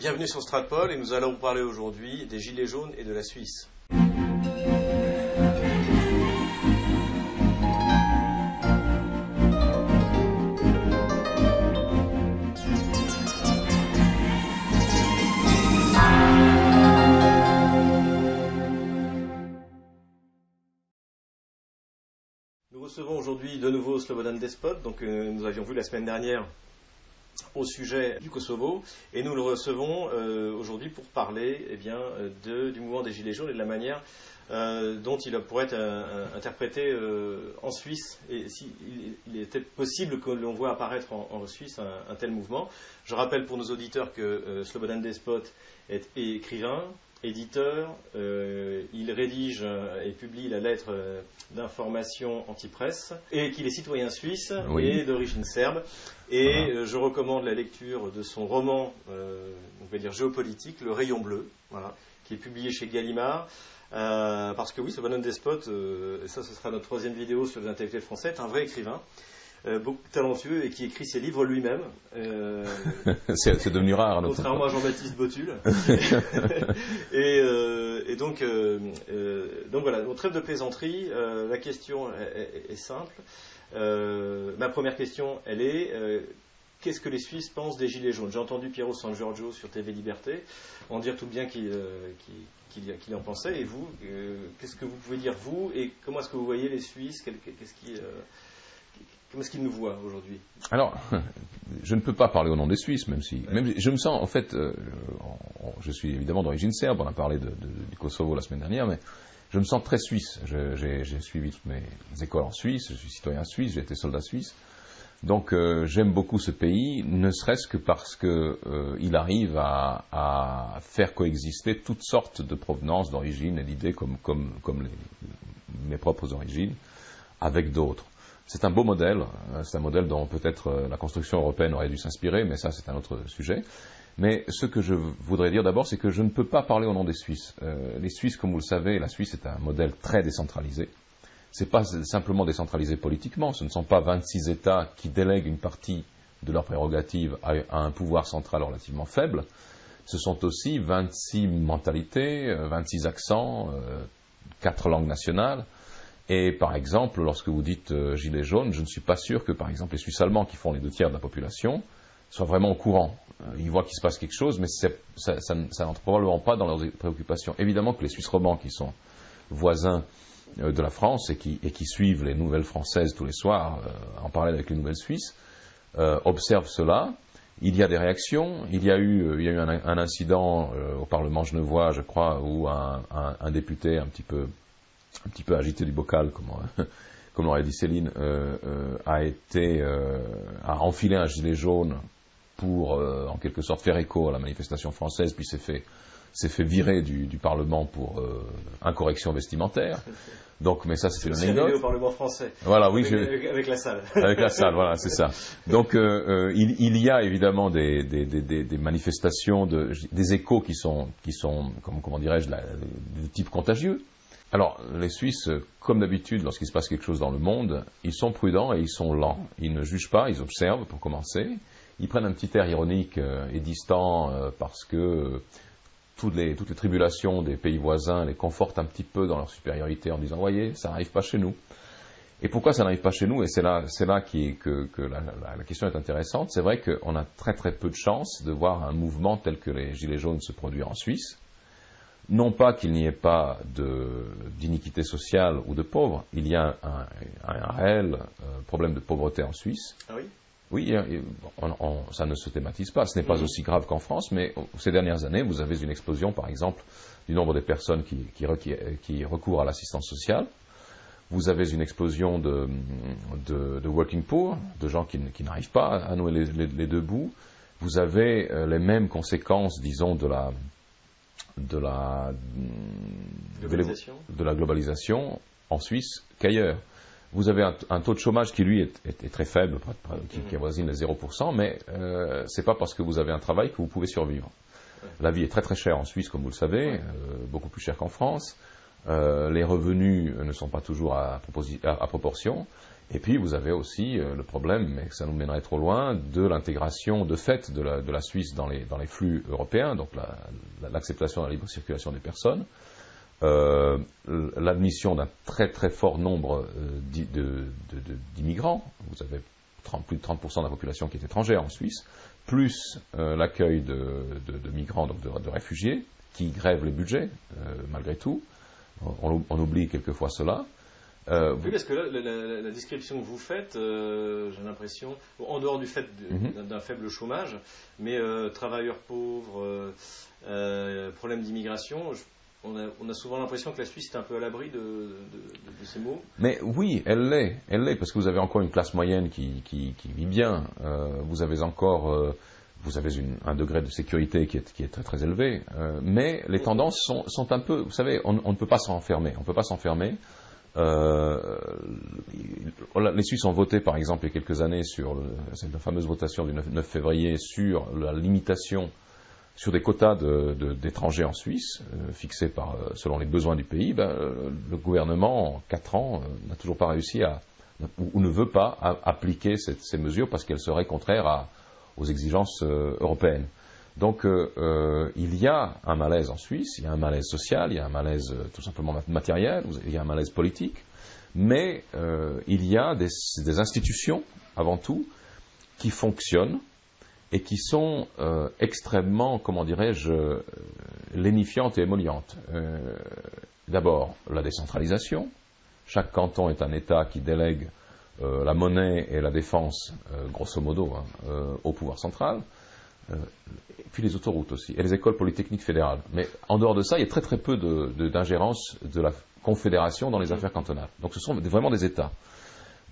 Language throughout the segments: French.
Bienvenue sur Stratpol et nous allons vous parler aujourd'hui des Gilets jaunes et de la Suisse. Nous recevons aujourd'hui de nouveau Slobodan Despot, donc euh, nous avions vu la semaine dernière au sujet du Kosovo et nous le recevons euh, aujourd'hui pour parler eh bien, du mouvement des Gilets jaunes et de la manière euh, dont il pourrait être euh, interprété en Suisse et s'il il était possible que l'on voit apparaître en, Suisse un, un, tel mouvement. Je rappelle pour nos auditeurs que Slobodan Despot est écrivain, éditeur, euh, il rédige euh, et publie la lettre euh, d'information anti-presse, et qu'il est citoyen suisse Oui. et d'origine serbe. Et Voilà. euh, je recommande la lecture de son roman, euh, on va dire géopolitique, Le Rayon Bleu, voilà, qui est publié chez Gallimard. Euh, parce que oui, ce bonhomme Despot, euh, et ça ce sera notre troisième vidéo sur les intellectuels français, est un vrai écrivain, euh, beaucoup talentueux et qui écrit ses livres lui-même. Euh, c'est devenu rare. Contrairement à. Jean-Baptiste Botul. et, euh, et donc, donc voilà, au trêve de plaisanterie, la question est, est- est simple. Ma première question, elle est qu'est-ce que les Suisses pensent des Gilets jaunes? J'ai entendu Piero San Giorgio sur TV Liberté en dire tout bien qu'il euh, en pensait. Et vous, euh, qu'est-ce que vous pouvez dire vous? Et comment est-ce que vous voyez les Suisses? Qu'est-ce qui, euh, Comment est-ce qu'ils nous voient aujourd'hui? Alors, je ne peux pas parler au nom des Suisses, même si, même, je me sens, en fait, euh, je suis évidemment d'origine serbe, on a parlé de, de- du Kosovo la semaine dernière, mais je me sens très suisse. J'ai suivi toutes mes écoles en Suisse, je suis citoyen suisse, j'ai été soldat suisse. Donc euh, j'aime beaucoup ce pays, ne serait-ce que parce que euh, il arrive à, à faire coexister toutes sortes de provenances, d'origines et d'idées comme, comme, comme les- mes propres origines, avec d'autres. C'est un beau modèle, euh, c'est un modèle dont peut-être euh, la construction européenne aurait dû s'inspirer, mais ça c'est un autre sujet. Mais ce que je voudrais dire d'abord, c'est que je ne peux pas parler au nom des Suisses. Euh, les Suisses, comme vous le savez, la Suisse est un modèle très décentralisé. C'est pas simplement décentralisé politiquement, ce ne sont pas 26 États qui délèguent une partie de leurs prérogatives à, un pouvoir central relativement faible. Ce sont aussi 26 mentalités, euh, 26 accents, euh, quatre langues nationales. Et par exemple, lorsque vous dites euh, gilet jaune, je ne suis pas sûr que par exemple les Suisses allemands, qui font les deux tiers de la population, soient vraiment au courant. Euh, ils voient qu'il se passe quelque chose, mais ça, n'entre probablement pas dans leurs préoccupations. Évidemment que les Suisses romans, qui sont voisins euh, de la France et qui, suivent les nouvelles françaises tous les soirs, euh, en parallèle avec les nouvelles suisses, observent cela. Il y a des réactions. Il y a eu, un, incident au Parlement genevois, je crois, où un député un petit peu, un petit peu agité du bocal, comme, comme l'aurait dit Céline, euh, euh, a été, euh, a enfilé un gilet jaune pour, en quelque sorte, faire écho à la manifestation française, puis s'est fait, s'est fait virer du, du Parlement pour incorrection vestimentaire. Donc, mais ça, c'est une anecdote. au Parlement français. Voilà, oui, avec, avec- la salle. avec la salle, voilà, c'est ça. Donc, euh, il, il y a évidemment des, des, des, des- des manifestations, de, des échos qui sont, qui sont comment, comment dirais-je, de type contagieux. Alors, les Suisses, comme d'habitude, lorsqu'il se passe quelque chose dans le monde, ils sont prudents et ils sont lents. Ils ne jugent pas, ils observent pour commencer. Ils prennent un petit air ironique euh, et distant euh, parce que toutes les, tribulations des pays voisins les confortent un petit peu dans leur supériorité en disant, voyez, ça n'arrive pas chez nous. Et pourquoi ça n'arrive pas chez nous? Et c'est là, c'est là que, la- la question est intéressante. C'est vrai qu'on a très très peu de chance de voir un mouvement tel que les Gilets jaunes se produire en Suisse. Non pas qu'il n'y ait pas de- d'iniquité sociale ou de pauvres, il y a un, un réel euh, problème de pauvreté en Suisse. Ah oui? Oui, on- on- ça ne se thématise pas. Ce n'est pas Mhm. aussi grave qu'en France, mais ces dernières années, vous avez une explosion, par exemple, du nombre des personnes qui, qui, requi- qui recourent à l'assistance sociale. Vous avez une explosion de, de, de working poor, de gens qui, n'arrivent pas à nouer les, les- les deux bouts. Vous avez euh, les mêmes conséquences, disons, de la, de la, Globalisation. de la globalisation en Suisse qu'ailleurs. Vous avez un, un taux de chômage qui, lui, est, est- est très faible, qui, qui avoisine les 0%, mais euh, c'est pas parce que vous avez un travail que vous pouvez survivre. La vie est très très chère en Suisse, comme vous le savez, euh, beaucoup plus chère qu'en France. Euh, les revenus ne sont pas toujours à, proposi- à- à proportion. Et puis vous avez aussi le problème, mais ça nous mènerait trop loin, de l'intégration de fait de la, Suisse dans les, flux européens, donc l'acceptation de la libre circulation des personnes, l'admission d'un très très fort nombre d'immigrants. Vous avez plus de 30% de la population qui est étrangère en Suisse, plus euh, l'accueil de, migrants, donc de, réfugiés, qui grèvent les budgets, euh, malgré tout. On, oublie quelquefois cela. Euh, oui, parce que là, la, description que vous faites, j'ai l'impression, en dehors du fait mhm. d'un faible chômage, mais travailleurs pauvres, problème d'immigration, on a, souvent l'impression que la Suisse est un peu à l'abri de, ces mots. Mais oui, elle l'est, elle l'est, parce que vous avez encore une classe moyenne qui, vit bien. Euh, vous avez encore, euh, vous avez un degré de sécurité qui est, très très élevé. Euh, mais les tendances sont, un peu, vous savez, on, ne peut pas s'enfermer. On ne peut pas s'enfermer. Les Suisses ont voté, par exemple, il y a quelques années sur cette fameuse votation du 9 février sur la limitation sur des quotas d'étrangers en Suisse, euh, fixés par, euh, selon les besoins du pays, ben, euh, le gouvernement, en quatre ans, n'a toujours pas réussi à, ou, ne veut pas appliquer ces mesures parce qu'elles seraient contraires aux exigences européennes. Donc il y a un malaise en Suisse, il y a un malaise social, il y a un malaise tout simplement matériel, il y a un malaise politique, mais il y a des institutions, avant tout, qui fonctionnent, et qui sont euh, extrêmement, comment dirais-je, euh, lénifiantes et émollientes. Euh, d'abord, la décentralisation. Chaque canton est un État qui délègue la monnaie et la défense, grosso modo, hein, au pouvoir central. Et puis les autoroutes aussi, et les écoles polytechniques fédérales. Mais en dehors de ça, il y a très très peu d'ingérence de, de, la Confédération dans les affaires cantonales. Donc ce sont vraiment des États.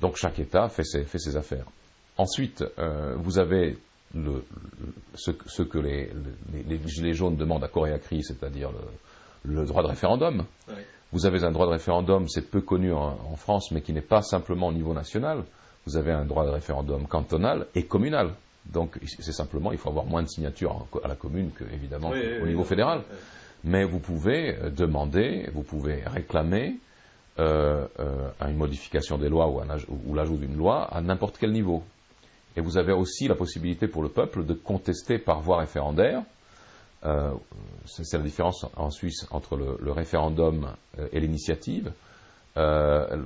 Donc chaque État fait ses, fait ses affaires. Ensuite, vous avez ce, que les, Gilets jaunes demandent à Coréacri, c'est-à-dire le, droit de référendum. Vous avez un droit de référendum, c'est peu connu en, France, mais qui n'est pas simplement au niveau national. Vous avez un droit de référendum cantonal et communal. Donc c'est simplement, il faut avoir moins de signatures à la commune qu'évidemment au niveau fédéral. Mais vous pouvez euh, demander, vous pouvez réclamer euh, euh, une modification des lois ou l'ajout d'une loi à n'importe quel niveau. Et vous avez aussi la possibilité pour le peuple de contester par voie référendaire. Euh, c'est la différence en Suisse entre le, référendum et l'initiative.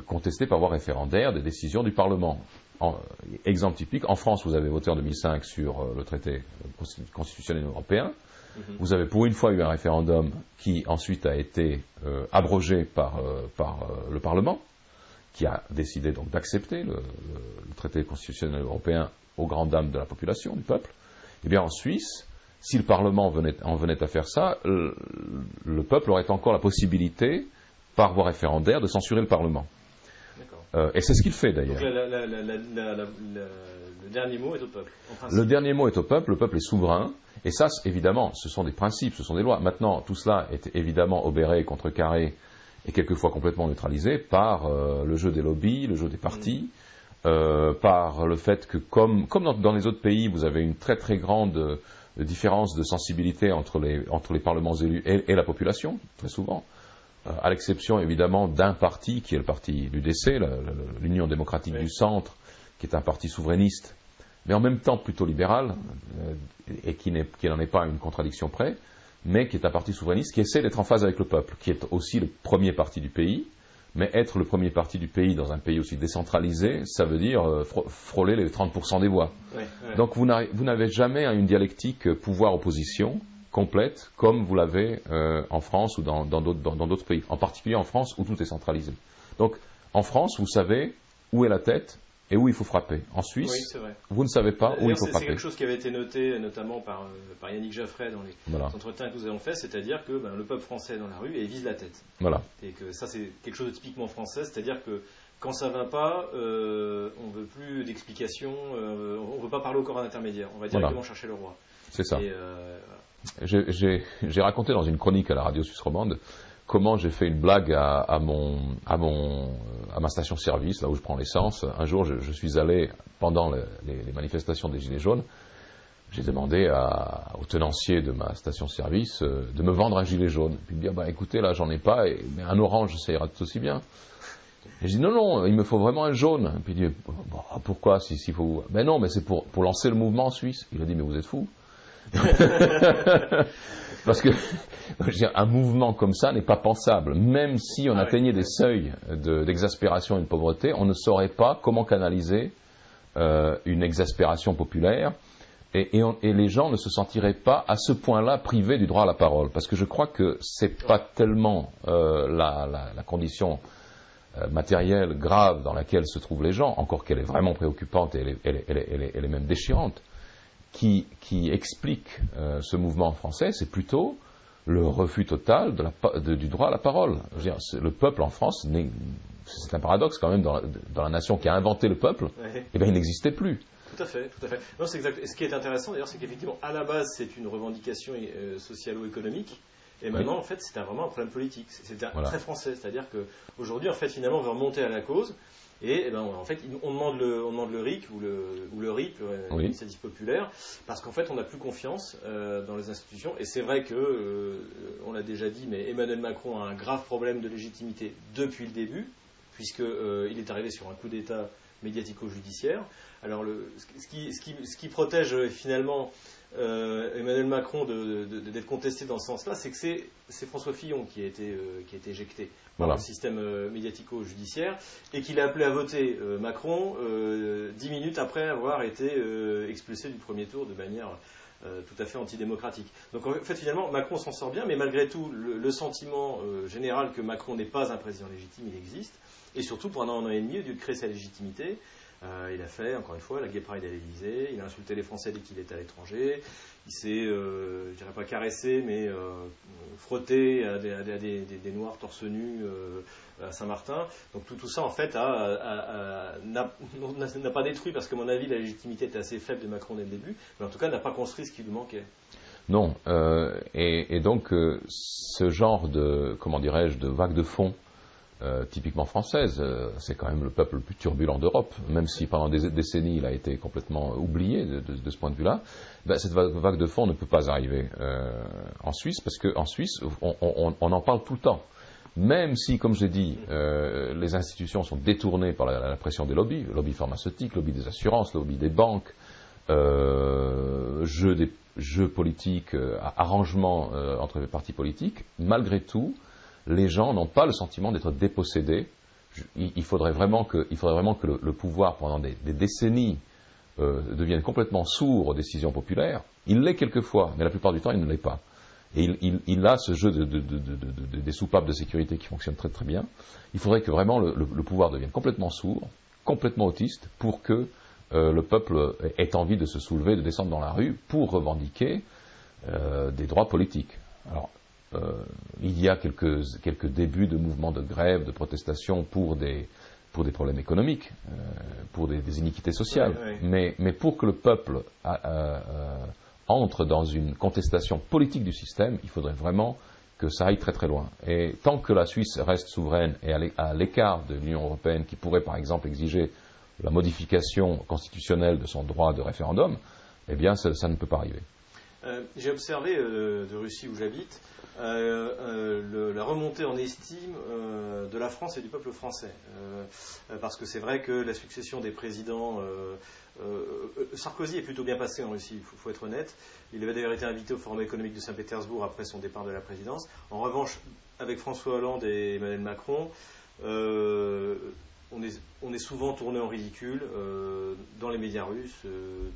Contester par voie référendaire des décisions du Parlement. Exemple typique, en France, vous avez voté en 2005 sur le traité constitutionnel européen. Mhm. Vous avez pour une fois eu un référendum qui ensuite a été abrogé par, le Parlement, qui a décidé donc d'accepter le, traité constitutionnel européen aux grandes dames de la population, du peuple, eh bien en Suisse, si le Parlement en venait à faire ça, le, peuple aurait encore la possibilité, par voie référendaire, de censurer le Parlement. Euh, et c'est ce qu'il fait d'ailleurs. le dernier mot est au peuple. Le dernier mot est au peuple, le peuple est souverain. Et ça, évidemment, ce sont des principes, ce sont des lois. Maintenant, tout cela est évidemment obéré, contrecarré et quelquefois complètement neutralisé par euh, le jeu des lobbies, le jeu des partis. Mm. Euh, par le fait que, comme, dans, les autres pays, vous avez une très très grande différence de sensibilité entre les, entre les parlements élus et, la population, très souvent, à l'exception évidemment d'un parti qui est le parti l'UDC, l'Union démocratique du centre, qui est un parti souverainiste, mais en même temps plutôt libéral, et qui n'en est pas une contradiction près, mais qui est un parti souverainiste qui essaie d'être en phase avec le peuple, qui est aussi le premier parti du pays, mais être le premier parti du pays dans un pays aussi décentralisé, ça veut dire euh, frôler les 30% des voix. Donc vous n'avez jamais une dialectique pouvoir-opposition complète comme vous l'avez euh, en France ou dans d'autres pays, en particulier en France où tout est centralisé. Donc en France, vous savez où est la tête et où il faut frapper. En Suisse, vous ne savez pas où il faut frapper. C'est quelque chose qui avait été noté notamment par, euh, par Yannick Jaffray dans les entretiens que nous avons faits, c'est-à-dire que ben, le peuple français est dans la rue et il vise la tête. Voilà. Et que ça, c'est quelque chose de typiquement français, c'est-à-dire que quand ça ne va pas, euh, on ne veut plus d'explications, euh, on ne veut pas parler au corps intermédiaire, on va directement chercher le roi. C'est ça. J'ai raconté dans une chronique à la radio suisse romande comment j'ai fait une blague à, mon, à, mon, à ma station-service, là où je prends l'essence. Un jour, je, suis allé, pendant les, manifestations des Gilets jaunes, j'ai demandé au tenancier de ma station-service euh, de me vendre un gilet jaune. Puis il me dit, ah bah, écoutez, là, j'en ai pas, mais un orange, ça ira tout aussi bien. Et je dis non, non, il me faut vraiment un jaune. puis il dit pourquoi s'il faut Ben non, mais c'est pour, pour lancer le mouvement en Suisse. Il a dit mais vous êtes fou. Parce que un mouvement comme ça n'est pas pensable. Même si on ah atteignait des seuils d'exaspération et de pauvreté, on ne saurait pas comment canaliser euh, une exaspération populaire. Et, les gens ne se sentiraient pas à ce point-là privés du droit à la parole. Parce que je crois que c'est pas tellement euh, la, condition euh, matérielle grave dans laquelle se trouvent les gens, encore qu'elle est vraiment préoccupante et elle est, même déchirante, qui, explique ce mouvement français, c'est plutôt le refus total du droit à la parole. le peuple en France, c'est un paradoxe quand même dans la, nation qui a inventé le peuple, eh bien il n'existait plus. Tout à fait, tout à fait. Non, exact. ce qui est intéressant d'ailleurs, c'est qu'effectivement, à la base, c'est une revendication euh, socialo-économique. Et maintenant, en fait, c'est vraiment un problème politique. C'est très français. C'est-à-dire qu'aujourd'hui, en fait, finalement, on veut remonter à la cause. Et, eh ben, en fait, on demande le, on demande le RIC ou le, ou le RIP, l'initiative populaire, parce qu'en fait, on n'a plus confiance euh, dans les institutions. Et c'est vrai que, euh, on l'a déjà dit, mais Emmanuel Macron a un grave problème de légitimité depuis le début, puisqu'il euh, est arrivé sur un coup d'État médiatico-judiciaire. Alors, le, ce, qui, ce, qui, ce, qui, protège finalement euh, Emmanuel Macron d'être contesté dans ce sens-là, c'est que c'est François Fillon qui a été, euh, qui a été éjecté par le système euh, médiatico-judiciaire et qu'il a appelé à voter Macron dix minutes après avoir été expulsé du premier tour de manière tout à fait antidémocratique. Donc en fait finalement Macron s'en sort bien, mais malgré tout le, sentiment général que Macron n'est pas un président légitime, il existe. Et surtout pendant un an et demi, au lieu de créer sa légitimité, euh, il a fait, encore une fois, la Gay Pride à l'Elysée. Il a insulté les Français dès qu'il était à l'étranger. Il s'est, euh, je dirais pas caressé, mais euh, frotté à des, Noirs torse nus à Saint-Martin. Donc tout, tout, ça, en fait, n'a pas détruit, parce que, à mon avis, la légitimité était assez faible de Macron dès le début, mais en tout cas, n'a pas construit ce qui lui manquait. Non. Et, et, donc, ce genre de, comment dirais-je, de vague de fond euh, typiquement française. Euh, c'est quand même le peuple le plus turbulent d'Europe, même si pendant des décennies il a été complètement oublié de, ce point de vue-là. Ben, cette vague, de fond ne peut pas arriver euh, en Suisse, parce qu'en Suisse, on, en parle tout le temps. Même si, comme j'ai dit, les institutions sont détournées par la, pression des lobbies, lobby pharmaceutique, lobby des assurances, lobby des banques, jeux, des, jeux politiques, arrangements entre les partis politiques, malgré tout, les gens n'ont pas le sentiment d'être dépossédés. Il, faudrait vraiment que, le, pouvoir, pendant des, décennies, euh, devienne complètement sourd aux décisions populaires. Il l'est quelquefois, mais la plupart du temps, il ne l'est pas. Et il, a ce jeu des soupapes de sécurité qui fonctionne très très bien. Il faudrait que vraiment le, pouvoir devienne complètement sourd, complètement autiste, pour que euh, le peuple ait envie de se soulever, de descendre dans la rue pour revendiquer euh, des droits politiques. Alors, euh, il y a quelques, quelques, débuts de mouvements de grève, de protestation pour des, pour des problèmes économiques, euh, pour des, iniquités sociales. Mais, mais, pour que le peuple euh, entre dans une contestation politique du système, il faudrait vraiment que ça aille très très loin. Et tant que la Suisse reste souveraine et à l'écart de l'Union européenne, qui pourrait par exemple exiger la modification constitutionnelle de son droit de référendum, eh bien ça, ça ne peut pas arriver. J'ai observé de Russie où j'habite euh, euh, la remontée en estime euh, de la France et du peuple français. parce que c'est vrai que la succession des présidents. Sarkozy est plutôt bien passé en Russie, il faut, être honnête. Il avait d'ailleurs été invité au Forum économique de Saint-Pétersbourg après son départ de la présidence. En revanche, avec François Hollande et Emmanuel Macron, on est, on est, souvent tourné en ridicule dans les médias russes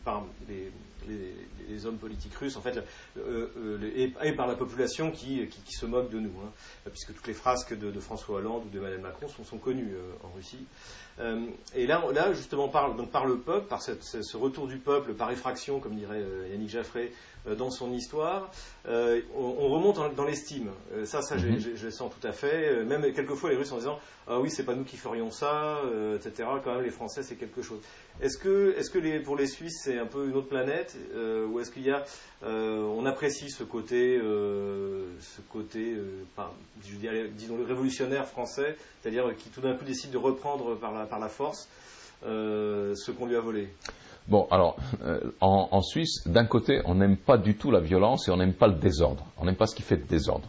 par les, les, hommes politiques russes, en fait, euh, euh, et, par la population qui, qui, se moque de nous, hein, puisque toutes les frasques de, François Hollande ou de Emmanuel Macron sont, sont connues euh, en Russie. et là, là, justement, par, donc, par le peuple, par ce retour du peuple, par effraction, comme dirait Yannick Jaffré, dans son histoire, on, remonte dans l'estime. ça, ça mhm. je, le sens tout à fait. Même quelquefois les Russes en disant Ah oui, c'est pas nous qui ferions ça, etc. Quand même, les Français, c'est quelque chose. Est-ce que, est -ce que les, pour les Suisses, c'est un peu une autre planète? Euh, Ou est-ce qu'il y a. Euh, on apprécie ce côté, euh, ce côté je disons, le révolutionnaire français, c'est-à-dire qui tout d'un coup décide de reprendre par la, par la force ce qu'on lui a volé Bon, alors, en, en, Suisse, d'un côté, on n'aime pas du tout la violence et on n'aime pas le désordre. On n'aime pas ce qui fait le désordre.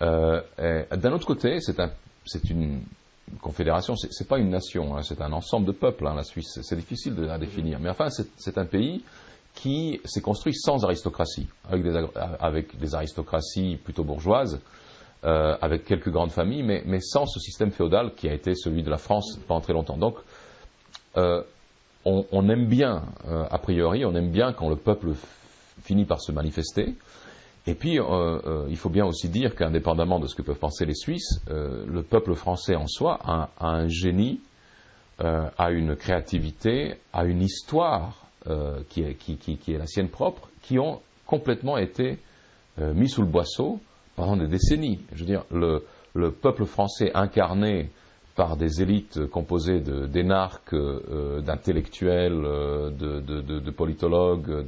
D'un autre côté, c'est un, une confédération, c'est pas une nation, hein, c'est un ensemble de peuples, hein, la Suisse. C'est difficile de la définir. Mais enfin, c'est un pays qui s'est construit sans aristocratie, avec des, aristocraties plutôt bourgeoises, euh, avec quelques grandes familles, mais, sans ce système féodal qui a été celui de la France pendant très longtemps. Donc, euh, on, aime bien, euh, a priori, on aime bien quand le peuple finit par se manifester. Et puis, il faut bien aussi dire qu'indépendamment de ce que peuvent penser les Suisses, le peuple français en soi a un génie, a une créativité, a une histoire qui est, qui, est, la sienne propre, qui ont complètement été mis sous le boisseau pendant des décennies. Je veux dire, le, le peuple français incarné par des élites composées d'énarques, d'intellectuels, de, de, politologues,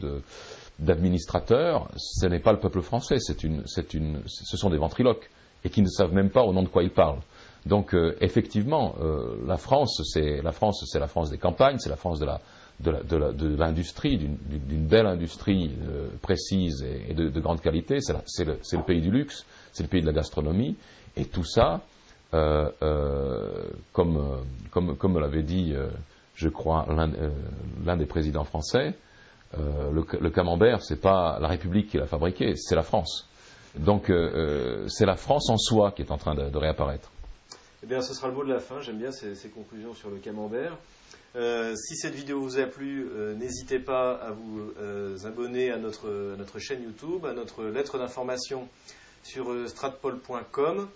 d'administrateurs, ce n'est pas le peuple français, une, une, ce sont des ventriloques et qui ne savent même pas au nom de quoi ils parlent. Donc euh, effectivement, euh, la France, c'est la France, c'est la France des campagnes, c'est la France de la de l'industrie, d'une belle industrie euh, précise et, de, de, grande qualité. C'est le, le, pays du luxe, c'est le pays de la gastronomie, et tout ça, euh, euh, comme, comme, comme l'avait dit, je crois, l'un des présidents français, euh, le, le, camembert, c'est pas la République qui l'a fabriqué, c'est la France. Donc euh, euh, c'est la France en soi qui est en train de, réapparaître. Eh bien, ce sera le mot de la fin. J'aime bien ces, conclusions sur le camembert. si cette vidéo vous a plu, n'hésitez pas à vous abonner à notre, chaîne YouTube, à notre lettre d'information sur stratpol.com.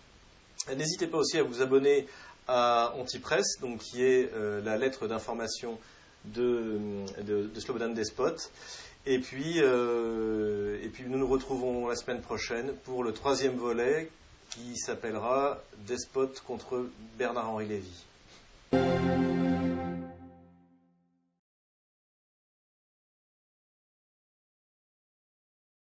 N'hésitez pas aussi à vous abonner à Antipress, donc qui est la lettre d'information de, Slobodan Despot. Et puis, euh, et puis nous nous retrouvons la semaine prochaine pour le troisième volet qui s'appellera Despot contre Bernard-Henri Lévy.